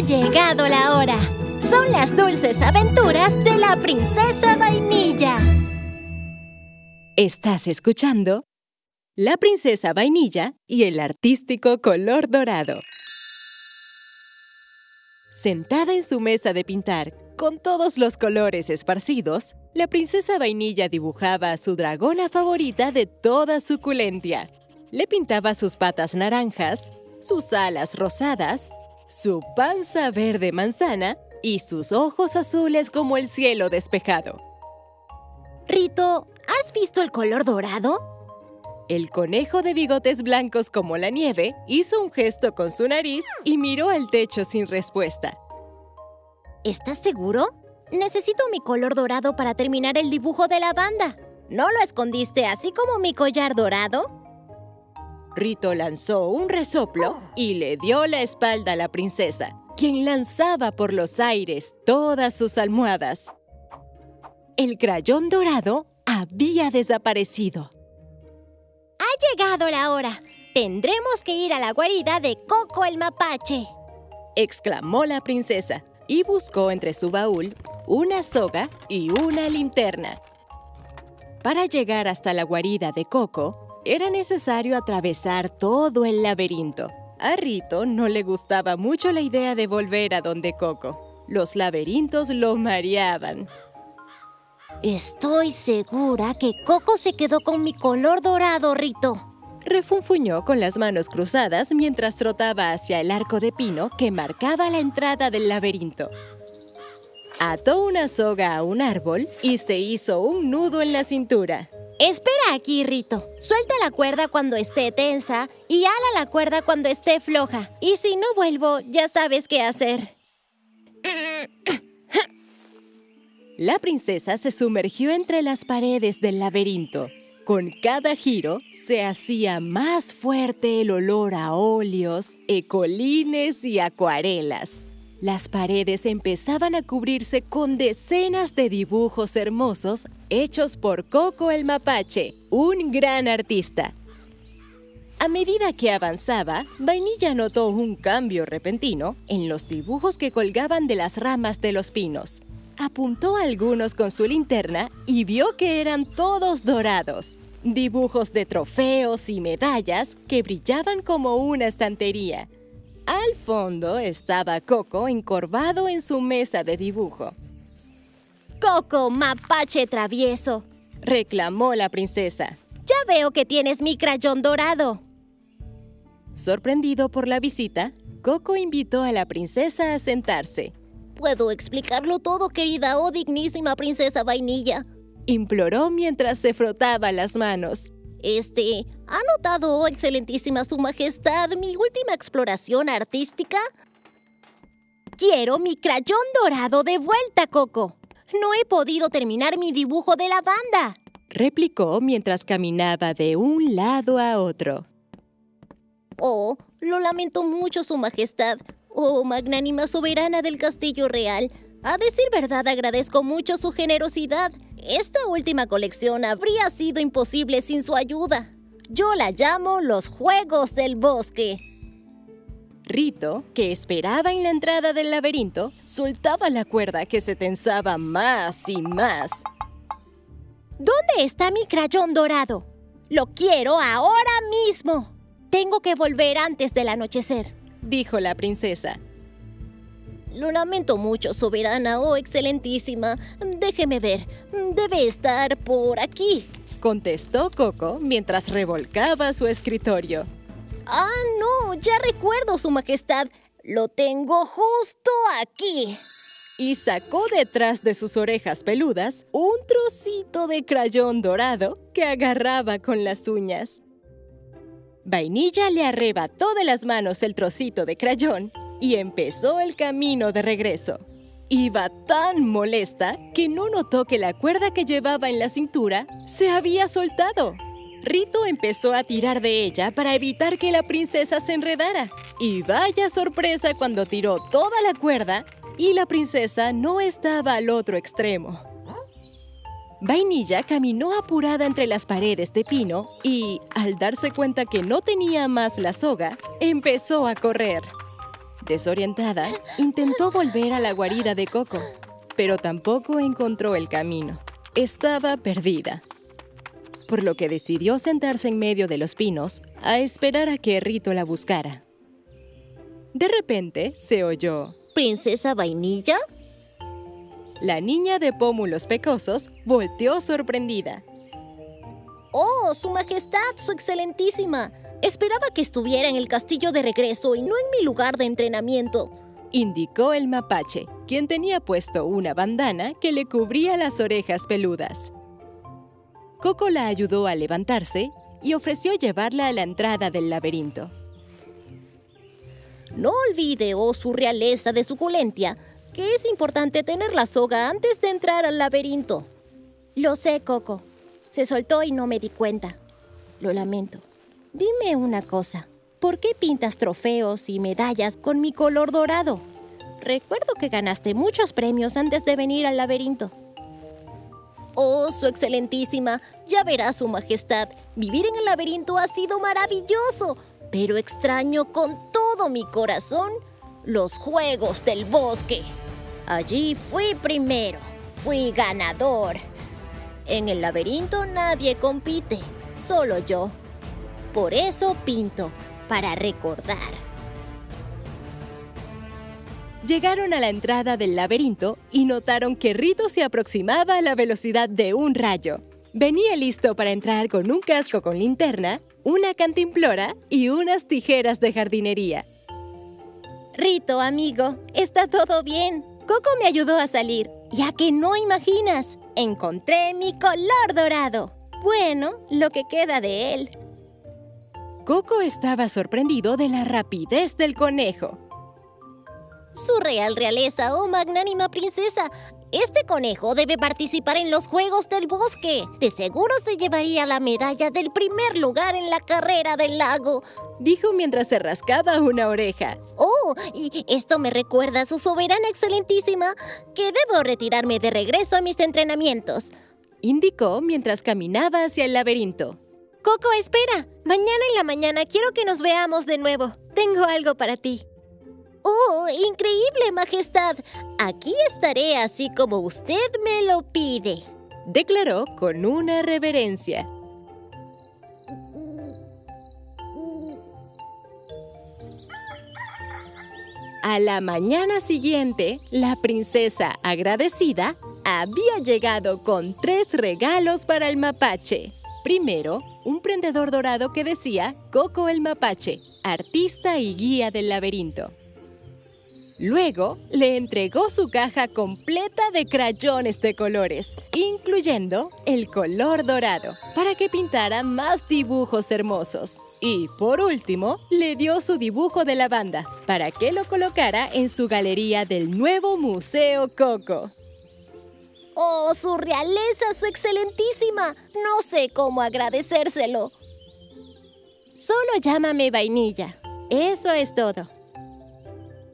Ha llegado la hora. Son las dulces aventuras de la princesa vainilla. Estás escuchando La princesa vainilla y el artístico color dorado. Sentada en su mesa de pintar, con todos los colores esparcidos, la princesa vainilla dibujaba a su dragona favorita de toda suculentia. Le pintaba sus patas naranjas, sus alas rosadas, su panza verde manzana y sus ojos azules como el cielo despejado. Rito, ¿has visto el color dorado? El conejo de bigotes blancos como la nieve hizo un gesto con su nariz y miró al techo sin respuesta. ¿Estás seguro? Necesito mi color dorado para terminar el dibujo de la banda. ¿No lo escondiste así como mi collar dorado? Rito lanzó un resoplo y le dio la espalda a la princesa, quien lanzaba por los aires todas sus almohadas. El crayón dorado había desaparecido. Ha llegado la hora. Tendremos que ir a la guarida de Coco el mapache. exclamó la princesa y buscó entre su baúl una soga y una linterna. Para llegar hasta la guarida de Coco, era necesario atravesar todo el laberinto. A Rito no le gustaba mucho la idea de volver a donde Coco. Los laberintos lo mareaban. Estoy segura que Coco se quedó con mi color dorado, Rito. Refunfuñó con las manos cruzadas mientras trotaba hacia el arco de pino que marcaba la entrada del laberinto. Ató una soga a un árbol y se hizo un nudo en la cintura. Espera aquí, Rito. Suelta la cuerda cuando esté tensa y ala la cuerda cuando esté floja. Y si no vuelvo, ya sabes qué hacer. La princesa se sumergió entre las paredes del laberinto. Con cada giro se hacía más fuerte el olor a óleos, ecolines y acuarelas. Las paredes empezaban a cubrirse con decenas de dibujos hermosos hechos por Coco el Mapache, un gran artista. A medida que avanzaba, Vainilla notó un cambio repentino en los dibujos que colgaban de las ramas de los pinos. Apuntó algunos con su linterna y vio que eran todos dorados. Dibujos de trofeos y medallas que brillaban como una estantería. Al fondo estaba Coco encorvado en su mesa de dibujo. ¡Coco, mapache travieso! reclamó la princesa. Ya veo que tienes mi crayón dorado. Sorprendido por la visita, Coco invitó a la princesa a sentarse. Puedo explicarlo todo, querida oh dignísima princesa vainilla. Imploró mientras se frotaba las manos. Este, ¿ha notado, oh, excelentísima su majestad, mi última exploración artística? Quiero mi crayón dorado de vuelta, Coco. No he podido terminar mi dibujo de la banda. Replicó mientras caminaba de un lado a otro. Oh, lo lamento mucho, Su Majestad. Oh, magnánima soberana del Castillo Real. A decir verdad, agradezco mucho su generosidad. Esta última colección habría sido imposible sin su ayuda. Yo la llamo los Juegos del Bosque. Rito, que esperaba en la entrada del laberinto, soltaba la cuerda que se tensaba más y más. ¿Dónde está mi crayón dorado? Lo quiero ahora mismo. Tengo que volver antes del anochecer, dijo la princesa. Lo lamento mucho, soberana o oh, excelentísima. Déjeme ver. Debe estar por aquí. Contestó Coco mientras revolcaba su escritorio. Ah, no, ya recuerdo, Su Majestad. Lo tengo justo aquí. Y sacó detrás de sus orejas peludas un trocito de crayón dorado que agarraba con las uñas. Vainilla le arrebató de las manos el trocito de crayón y empezó el camino de regreso. Iba tan molesta que no notó que la cuerda que llevaba en la cintura se había soltado. Rito empezó a tirar de ella para evitar que la princesa se enredara. Y vaya sorpresa cuando tiró toda la cuerda y la princesa no estaba al otro extremo. Vainilla caminó apurada entre las paredes de pino y, al darse cuenta que no tenía más la soga, empezó a correr. Desorientada, intentó volver a la guarida de Coco, pero tampoco encontró el camino. Estaba perdida. Por lo que decidió sentarse en medio de los pinos a esperar a que Rito la buscara. De repente se oyó. ¿Princesa Vainilla? La niña de pómulos pecosos volteó sorprendida. ¡Oh, Su Majestad, Su Excelentísima! Esperaba que estuviera en el castillo de regreso y no en mi lugar de entrenamiento. Indicó el mapache, quien tenía puesto una bandana que le cubría las orejas peludas. Coco la ayudó a levantarse y ofreció llevarla a la entrada del laberinto. No olvide, oh su realeza de suculentia, que es importante tener la soga antes de entrar al laberinto. Lo sé, Coco. Se soltó y no me di cuenta. Lo lamento. Dime una cosa. ¿Por qué pintas trofeos y medallas con mi color dorado? Recuerdo que ganaste muchos premios antes de venir al laberinto. Oh, su excelentísima, ya verá su majestad. Vivir en el laberinto ha sido maravilloso, pero extraño con todo mi corazón los juegos del bosque. Allí fui primero, fui ganador. En el laberinto nadie compite, solo yo. Por eso pinto, para recordar. Llegaron a la entrada del laberinto y notaron que Rito se aproximaba a la velocidad de un rayo. Venía listo para entrar con un casco con linterna, una cantimplora y unas tijeras de jardinería. Rito, amigo, está todo bien. Coco me ayudó a salir, ya que no imaginas, encontré mi color dorado. Bueno, lo que queda de él. Coco estaba sorprendido de la rapidez del conejo. Su real realeza, oh magnánima princesa, este conejo debe participar en los Juegos del Bosque. De seguro se llevaría la medalla del primer lugar en la carrera del lago. Dijo mientras se rascaba una oreja. Oh, y esto me recuerda a su soberana excelentísima que debo retirarme de regreso a mis entrenamientos. Indicó mientras caminaba hacia el laberinto. Coco, espera. Mañana en la mañana quiero que nos veamos de nuevo. Tengo algo para ti. ¡Oh, increíble, Majestad! Aquí estaré así como usted me lo pide. Declaró con una reverencia. A la mañana siguiente, la princesa agradecida había llegado con tres regalos para el mapache. Primero, un prendedor dorado que decía Coco el mapache, artista y guía del laberinto. Luego, le entregó su caja completa de crayones de colores, incluyendo el color dorado, para que pintara más dibujos hermosos. Y por último, le dio su dibujo de la banda, para que lo colocara en su galería del nuevo Museo Coco. ¡Oh, su realeza, su excelentísima! No sé cómo agradecérselo. Solo llámame vainilla. Eso es todo.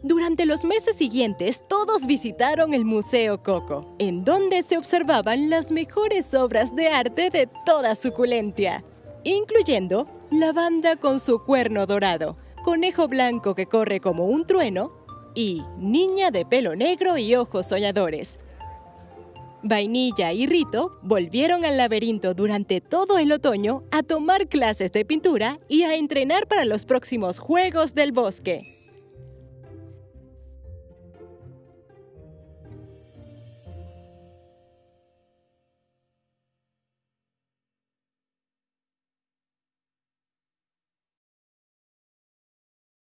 Durante los meses siguientes, todos visitaron el Museo Coco, en donde se observaban las mejores obras de arte de toda suculentia, incluyendo la banda con su cuerno dorado, conejo blanco que corre como un trueno y niña de pelo negro y ojos soñadores. Vainilla y Rito volvieron al laberinto durante todo el otoño a tomar clases de pintura y a entrenar para los próximos Juegos del Bosque.